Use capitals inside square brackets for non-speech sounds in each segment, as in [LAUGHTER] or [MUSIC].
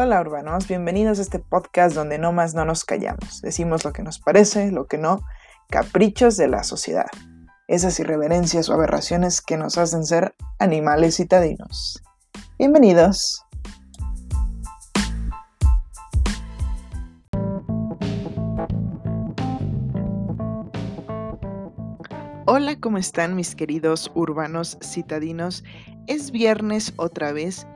Hola urbanos, bienvenidos a este podcast donde no más no nos callamos, decimos lo que nos parece, lo que no, caprichos de la sociedad, esas irreverencias o aberraciones que nos hacen ser animales citadinos. Bienvenidos. Hola, ¿cómo están mis queridos urbanos citadinos? Es viernes otra vez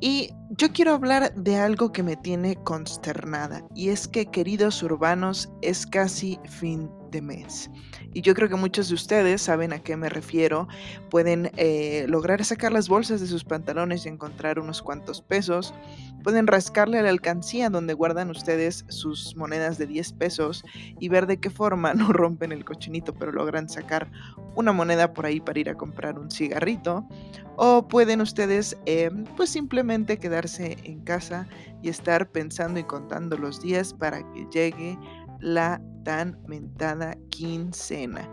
y yo quiero hablar de algo que me tiene consternada y es que queridos urbanos es casi fin de mes. Y yo creo que muchos de ustedes saben a qué me refiero. Pueden eh, lograr sacar las bolsas de sus pantalones y encontrar unos cuantos pesos. Pueden rascarle a la alcancía donde guardan ustedes sus monedas de 10 pesos y ver de qué forma [LAUGHS] no rompen el cochinito, pero logran sacar una moneda por ahí para ir a comprar un cigarrito. O pueden ustedes eh, pues simplemente quedarse en casa y estar pensando y contando los días para que llegue la tan mentada quincena.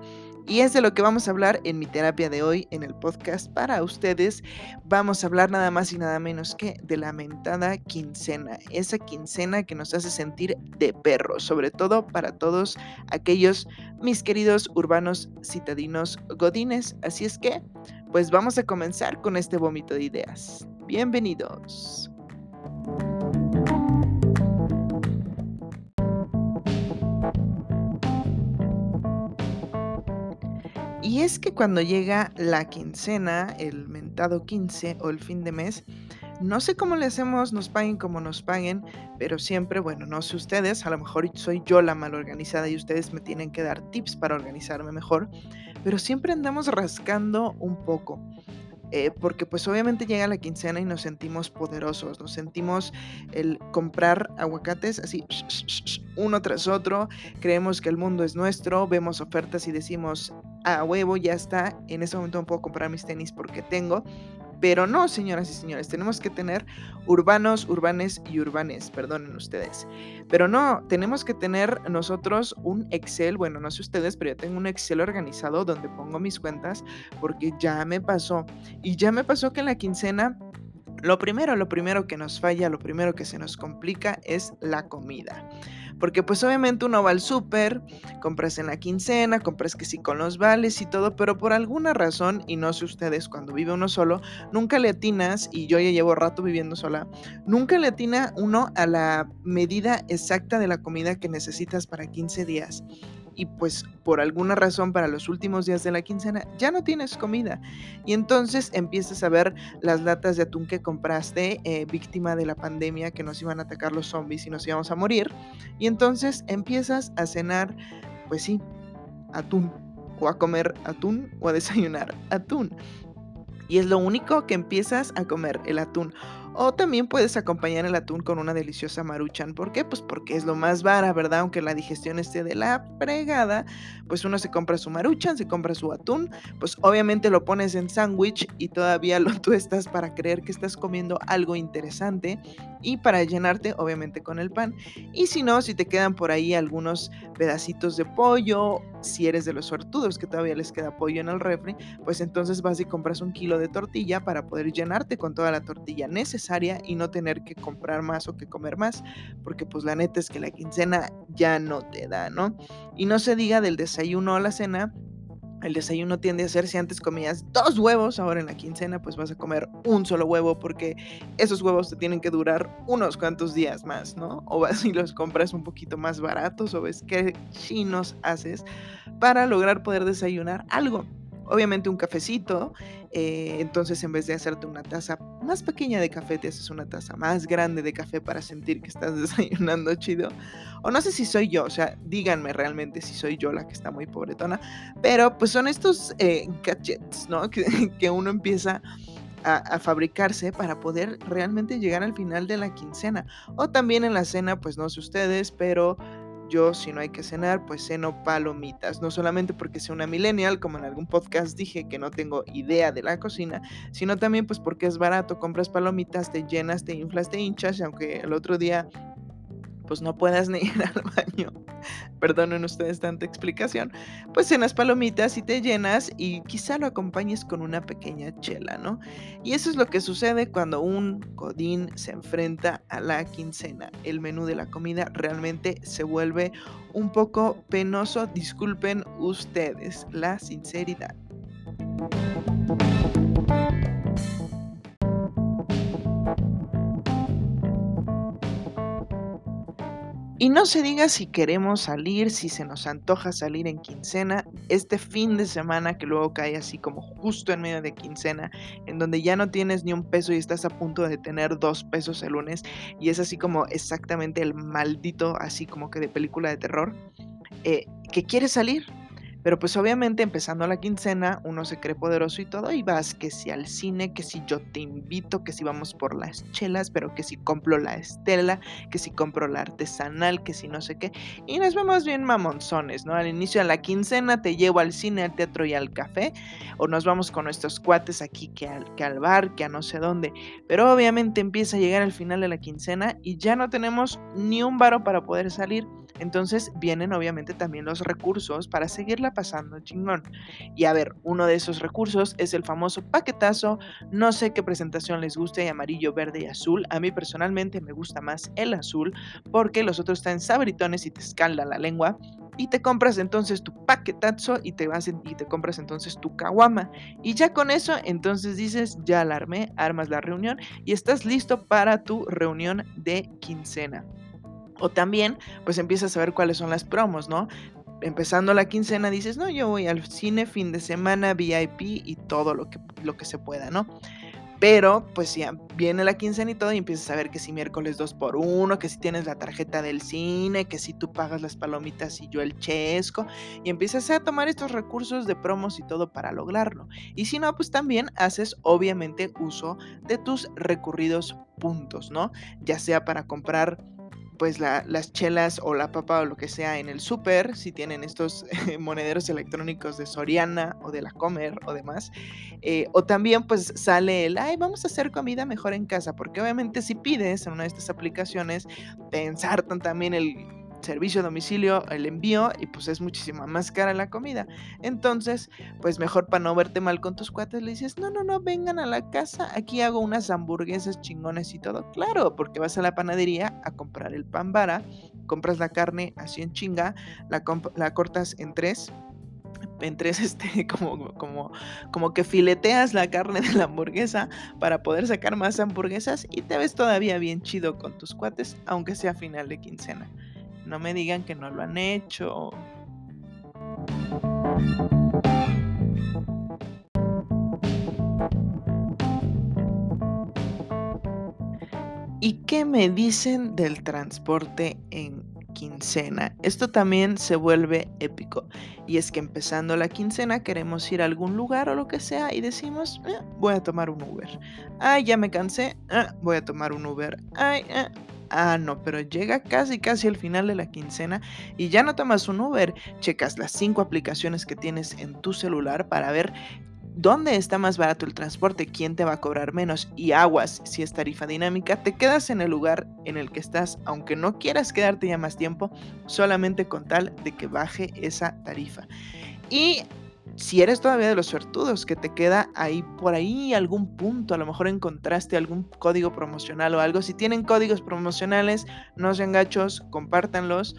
Y es de lo que vamos a hablar en mi terapia de hoy en el podcast para ustedes. Vamos a hablar nada más y nada menos que de la mentada quincena. Esa quincena que nos hace sentir de perros, sobre todo para todos aquellos mis queridos urbanos citadinos godines. Así es que, pues vamos a comenzar con este vómito de ideas. Bienvenidos. Y es que cuando llega la quincena, el mentado 15 o el fin de mes, no sé cómo le hacemos, nos paguen como nos paguen, pero siempre, bueno, no sé ustedes, a lo mejor soy yo la mal organizada y ustedes me tienen que dar tips para organizarme mejor, pero siempre andamos rascando un poco. Eh, porque pues obviamente llega la quincena y nos sentimos poderosos, nos sentimos el comprar aguacates así uno tras otro, creemos que el mundo es nuestro, vemos ofertas y decimos, a huevo, ya está, en ese momento no puedo comprar mis tenis porque tengo, pero no, señoras y señores, tenemos que tener urbanos, urbanes y urbanes, perdonen ustedes. Pero no, tenemos que tener nosotros un Excel, bueno, no sé ustedes, pero yo tengo un Excel organizado donde pongo mis cuentas porque ya me pasó. Y ya me pasó que en la quincena lo primero, lo primero que nos falla, lo primero que se nos complica es la comida. Porque pues obviamente uno va al súper, compras en la quincena, compras que sí con los vales y todo, pero por alguna razón, y no sé ustedes, cuando vive uno solo, nunca le atinas, y yo ya llevo rato viviendo sola, nunca le atina uno a la medida exacta de la comida que necesitas para 15 días y pues por alguna razón para los últimos días de la quincena ya no tienes comida. Y entonces empiezas a ver las latas de atún que compraste eh, víctima de la pandemia que nos iban a atacar los zombies y nos íbamos a morir. Y entonces empiezas a cenar pues sí atún o a comer atún o a desayunar atún. Y es lo único que empiezas a comer el atún o también puedes acompañar el atún con una deliciosa maruchan. ¿Por qué? Pues porque es lo más vara, ¿verdad? Aunque la digestión esté de la fregada, pues uno se compra su maruchan, se compra su atún, pues obviamente lo pones en sándwich y todavía lo [LAUGHS] tuestas para creer que estás comiendo algo interesante y para llenarte obviamente con el pan. Y si no, si te quedan por ahí algunos pedacitos de pollo, si eres de los sortudos que todavía les queda pollo en el refri, pues entonces vas y compras un kilo de tortilla para poder llenarte con toda la tortilla necesaria y no tener que comprar más o que comer más, porque pues la neta es que la quincena ya no te da, ¿no? Y no se diga del desayuno o la cena, el desayuno tiende a ser si antes comías dos huevos, ahora en la quincena pues vas a comer un solo huevo porque esos huevos te tienen que durar unos cuantos días más, ¿no? O vas y los compras un poquito más baratos o ves qué chinos haces para lograr poder desayunar algo obviamente un cafecito, eh, entonces en vez de hacerte una taza más pequeña de café, te haces una taza más grande de café para sentir que estás [LAUGHS] desayunando chido. O no sé si soy yo, o sea, díganme realmente si soy yo la que está muy pobretona, pero pues son estos eh, gadgets, ¿no? [LAUGHS] Que, uno empieza... A, fabricarse para poder realmente llegar al final de la quincena. O también en la cena, pues no sé ustedes, pero yo, si no hay que cenar, pues ceno palomitas. No solamente porque sea una millennial, como en algún podcast dije que no tengo idea de la cocina, sino también pues porque es barato, compras palomitas, te llenas, te inflas, te hinchas, y aunque el otro día pues no puedas [LAUGHS] ni ir al baño, perdonen ustedes tanta explicación, pues cenas palomitas y te llenas y quizá lo acompañes con una pequeña chela, ¿no? Y eso es lo que sucede cuando un godín se enfrenta a la quincena. El menú de la comida realmente se vuelve un poco penoso, disculpen ustedes la sinceridad. Y no se diga si queremos salir, si se nos antoja salir en quincena, este fin de semana que luego cae así como justo en medio de quincena, en donde ya no tienes ni un peso y estás a punto de tener dos pesos el lunes, y es así como exactamente el maldito, así como que de película de terror, eh, que quieres salir, pero pues obviamente empezando la quincena uno se cree poderoso y todo y vas que si al cine, que si yo te invito, que si vamos por las chelas, pero que si compro la estela, que si compro la artesanal, que si no sé qué. Y nos vemos bien mamonzones, ¿no? Al inicio de la quincena te llevo al cine, al teatro y al café o nos vamos con nuestros cuates aquí que al, que al bar, que a no sé dónde. Pero obviamente empieza a llegar el final de la quincena y ya no tenemos ni un varo para poder salir. Entonces vienen obviamente también los recursos para seguirla pasando chingón. Y a ver, uno de esos recursos es el famoso paquetazo. No sé qué presentación les guste, amarillo, verde y azul. A mí personalmente me gusta más el azul porque los otros están sabritones y te escalda la lengua. Y te compras entonces tu paquetazo y te vas y te compras entonces tu caguama. Y ya con eso, entonces dices, ya alarmé, armas la reunión y estás listo para tu reunión de quincena. O también, pues empiezas a ver cuáles son las promos, ¿no? Empezando la quincena dices, no, yo voy al cine fin de semana, VIP y todo lo que, lo que se pueda, ¿no? Pero pues ya viene la quincena y todo y empiezas a ver que si miércoles 2 por 1 que si tienes la tarjeta del cine, que si tú pagas las palomitas y yo el chesco, y empiezas a tomar estos recursos de promos y todo para lograrlo. Y si no, pues también haces obviamente uso de tus recurridos puntos, ¿no? Ya sea para comprar pues las chelas o la papa o lo que sea en el súper, si tienen estos [LAUGHS] monederos electrónicos de Soriana o de la Comer o demás. Eh, o también pues sale el, ay, vamos a hacer comida mejor en casa, porque obviamente si pides en una de estas aplicaciones, te ensartan también el servicio a domicilio, el envío, y pues es muchísima más cara la comida. Entonces, pues mejor para no verte mal con tus cuates, le dices, no, no, no, vengan a la casa, aquí hago unas hamburguesas chingones y todo. Claro, porque vas a la panadería a comprar el pan vara, compras la carne así en chinga, la, la cortas en tres, en tres, [LAUGHS] este, como, como, como que fileteas la carne de la hamburguesa para poder sacar más hamburguesas y te ves todavía bien chido con tus cuates, aunque sea final de quincena. No me digan que no lo han hecho. ¿Y qué me dicen del transporte en quincena? Esto también se vuelve épico. Y es que empezando la quincena queremos ir a algún lugar o lo que sea y decimos, eh, voy a tomar un Uber. Ay, ya me cansé, ah, voy a tomar un Uber. Ay, eh, Ah, no, pero llega casi casi al final de la quincena y ya no tomas un Uber, checas las cinco aplicaciones que tienes en tu celular para ver dónde está más barato el transporte, quién te va a cobrar menos y aguas, si es tarifa dinámica, te quedas en el lugar en el que estás, aunque no quieras quedarte ya más tiempo, solamente con tal de que baje esa tarifa. Y si eres todavía de los suertudos, que te queda ahí por ahí algún punto, a lo mejor encontraste algún código promocional o algo. Si tienen códigos promocionales, no sean gachos, compártanlos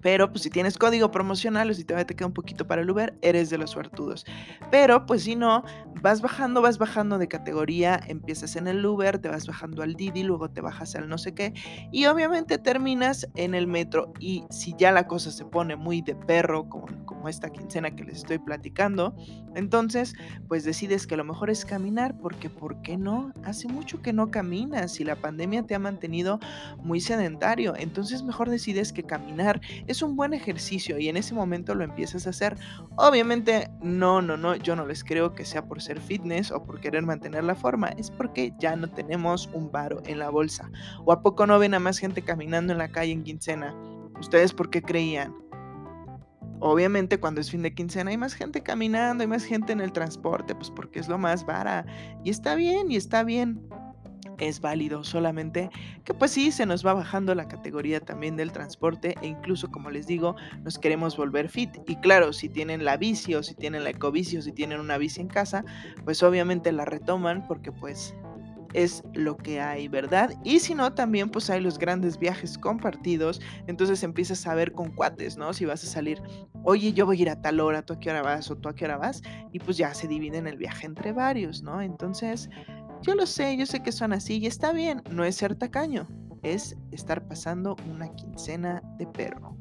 pero pues si tienes código promocional o si todavía te queda un poquito para el Uber, eres de los suertudos. Pero pues si no, vas bajando, vas bajando de categoría, empiezas en el Uber, te vas bajando al Didi, luego te bajas al no sé qué y obviamente terminas en el metro y si ya la cosa se pone muy de perro como, como esta quincena que les estoy platicando, entonces pues decides que lo mejor es caminar porque ¿por qué no? Hace mucho que no caminas y la pandemia te ha mantenido muy sedentario, entonces mejor decides que caminar es un buen ejercicio y en ese momento lo empiezas a hacer. Obviamente, no, no, no, yo no les creo que sea por ser fitness o por querer mantener la forma, es porque ya no tenemos un varo en la bolsa. ¿O a poco no ven a más gente caminando en la calle en quincena? ¿Ustedes por qué creían? Obviamente cuando es fin de quincena hay más gente caminando, hay más gente en el transporte, pues porque es lo más vara. Y está bien, y está bien. Es válido, solamente que pues sí, se nos va bajando la categoría también del transporte e incluso como les digo, nos queremos volver fit. Y claro, si tienen la bici o si tienen la ecobici o si tienen una bici en casa, pues obviamente la retoman porque pues es lo que hay, ¿verdad? Y si no, también pues hay los grandes viajes compartidos, entonces empiezas a ver con cuates, ¿no? Si vas a salir, oye, yo voy a ir a tal hora, tú a qué hora vas o tú a qué hora vas, y pues ya se dividen el viaje entre varios, ¿no? Entonces, yo lo sé, yo sé que son así y está bien, no es ser tacaño, es estar pasando una quincena de perro.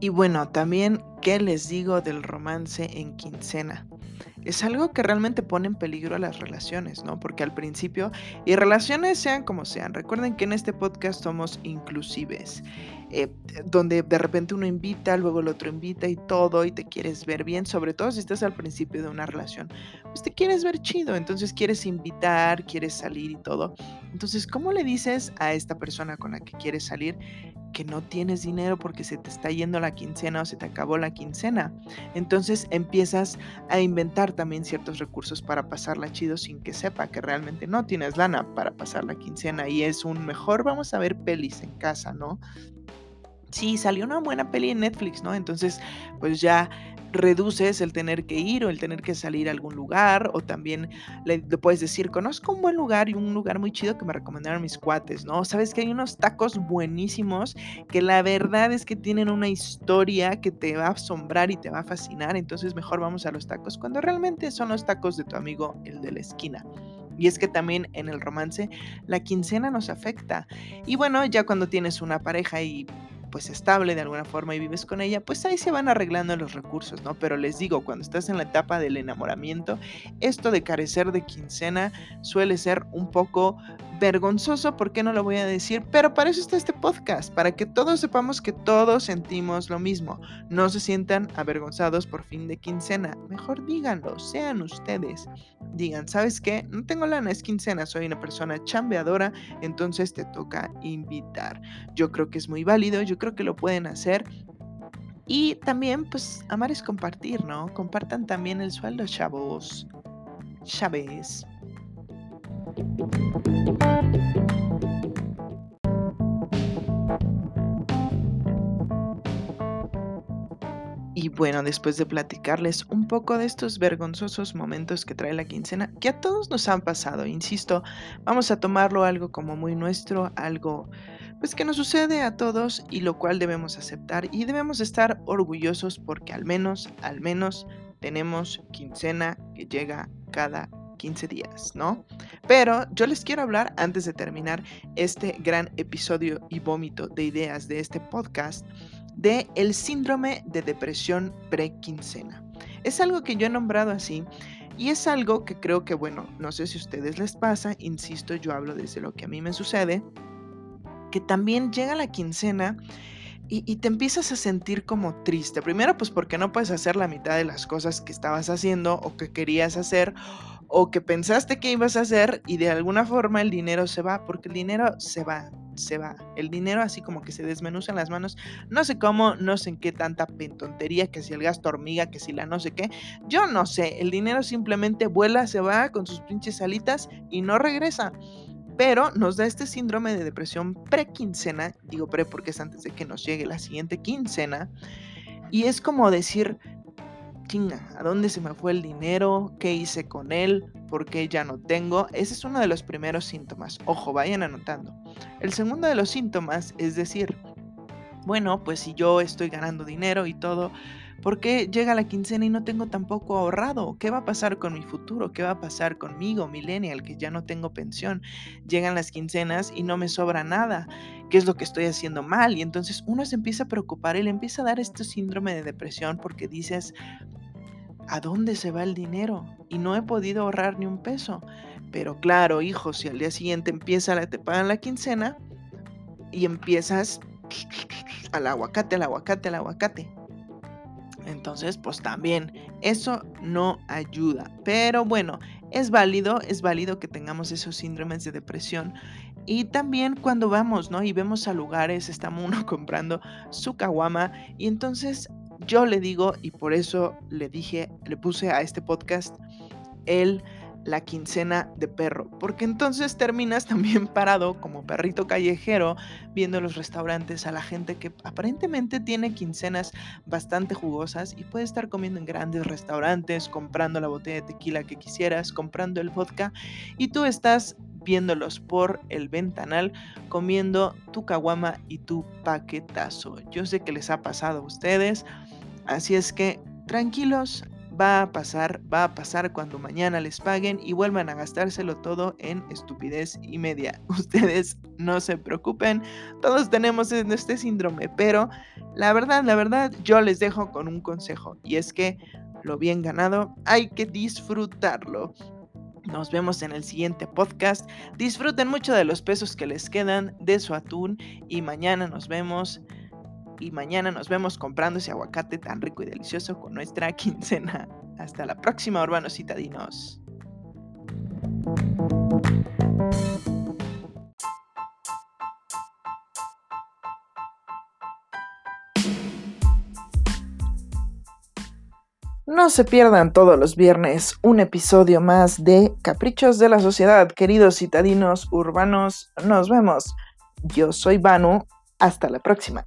Y bueno, también, ¿qué les digo del romance en quincena? Es algo que realmente pone en peligro a las relaciones, ¿no? Porque al principio, y relaciones sean como sean, recuerden que en este podcast somos inclusives, eh, donde de repente uno invita, luego el otro invita y todo, y te quieres ver bien, sobre todo si estás al principio de una relación, pues te quieres ver chido, entonces quieres invitar, quieres salir y todo. Entonces, ¿cómo le dices a esta persona con la que quieres salir que no tienes dinero porque se te está yendo la quincena o se te acabó la quincena. Entonces empiezas a inventar también ciertos recursos para pasarla chido sin que sepa que realmente no tienes lana para pasar la quincena y es un mejor vamos a ver pelis en casa, ¿no? Sí, salió una buena peli en Netflix, ¿no? Entonces, pues ya reduces el tener que ir o el tener que salir a algún lugar o también le, puedes decir, conozco un buen lugar y un lugar muy chido que me recomendaron mis cuates, ¿no? Sabes que hay unos tacos buenísimos que la verdad es que tienen una historia que te va a asombrar y te va a fascinar, entonces mejor vamos a los tacos cuando realmente son los tacos de tu amigo el de la esquina. Y es que también en el romance la quincena nos afecta. Y bueno, ya cuando tienes una pareja y pues estable de alguna forma y vives con ella, pues ahí se van arreglando los recursos, ¿no? Pero les digo, cuando estás en la etapa del enamoramiento, esto de carecer de quincena suele ser un poco vergonzoso, ¿por qué no lo voy a decir? Pero para eso está este podcast, para que todos sepamos que todos sentimos lo mismo. No se sientan avergonzados por fin de quincena. Mejor díganlo, sean ustedes. Digan, ¿sabes qué? No tengo lana, es quincena, soy una persona chambeadora, entonces te toca invitar. Yo creo que es muy válido, yo creo que lo pueden hacer. Y también, pues, amar es compartir, ¿no? Compartan también el sueldo, chavos. Chaves. Y bueno, después de platicarles un poco de estos vergonzosos momentos que trae la quincena, que a todos nos han pasado, insisto, vamos a tomarlo algo como muy nuestro, algo pues que nos sucede a todos y lo cual debemos aceptar y debemos estar orgullosos porque al menos, al menos tenemos quincena que llega cada 15 días, ¿no? Pero yo les quiero hablar antes de terminar este gran episodio y vómito de ideas de este podcast de el síndrome de depresión prequincena. Es algo que yo he nombrado así y es algo que creo que, bueno, no sé si a ustedes les pasa, insisto, yo hablo desde lo que a mí me sucede, que también llega la quincena y, te empiezas a sentir como triste. Primero, pues porque no puedes hacer la mitad de las cosas que estabas haciendo o que querías hacer o que pensaste que ibas a hacer y de alguna forma el dinero se va, porque el dinero se va, se va. El dinero así como que se desmenuza en las manos. No sé cómo, no sé en qué tanta tontería, que si el gasto hormiga, que si la no sé qué. Yo no sé, el dinero simplemente vuela, se va con sus pinches alitas y no regresa. Pero nos da este síndrome de depresión prequincena, digo pre porque es antes de que nos llegue la siguiente quincena, y es como decir, ¿a dónde se me fue el dinero? ¿Qué hice con él? ¿Por qué ya no tengo? Ese es uno de los primeros síntomas. Ojo, vayan anotando. El segundo de los síntomas es decir, bueno, pues si yo estoy ganando dinero y todo, ¿por qué llega la quincena y no tengo tampoco ahorrado? ¿Qué va a pasar con mi futuro? ¿Qué va a pasar conmigo, millennial, que ya no tengo pensión? Llegan las quincenas y no me sobra nada. ¿Qué es lo que estoy haciendo mal? Y entonces uno se empieza a preocupar y le empieza a dar este síndrome de depresión porque dices, ¿a dónde se va el dinero? Y no he podido ahorrar ni un peso. Pero claro, hijo, si al día siguiente empieza la, te pagan la quincena y empiezas al aguacate, al aguacate, al aguacate. Entonces, pues también eso no ayuda. Pero bueno, es válido, es válido que tengamos esos síndromes de depresión. Y también cuando vamos, ¿no? Y vemos a lugares, está uno [LAUGHS] comprando su caguama y entonces yo le digo, y por eso le dije, le puse a este podcast el la quincena de perro, porque entonces terminas también [LAUGHS] parado como perrito callejero viendo los restaurantes a la gente que aparentemente tiene quincenas bastante jugosas y puede estar comiendo en grandes restaurantes, comprando la botella de tequila que quisieras, comprando el vodka y tú estás viéndolos por el ventanal comiendo tu caguama y tu paquetazo. Yo sé que les ha pasado a ustedes, así es que tranquilos, va a pasar, va a pasar cuando mañana les paguen y vuelvan a gastárselo todo en estupidez y media. [LAUGHS] Ustedes no se preocupen, todos tenemos este síndrome, pero la verdad, la verdad, yo les dejo con un consejo y es que lo bien ganado hay que disfrutarlo. Nos vemos en el siguiente podcast. Disfruten mucho de los pesos que les quedan de su atún y mañana nos vemos y mañana nos vemos comprando ese aguacate tan rico y delicioso con nuestra [LAUGHS] quincena. Hasta la próxima, urbanos citadinos. No se pierdan todos los viernes un episodio más de Caprichos de la Sociedad, queridos citadinos urbanos. Nos vemos. Yo soy Banu. Hasta la próxima.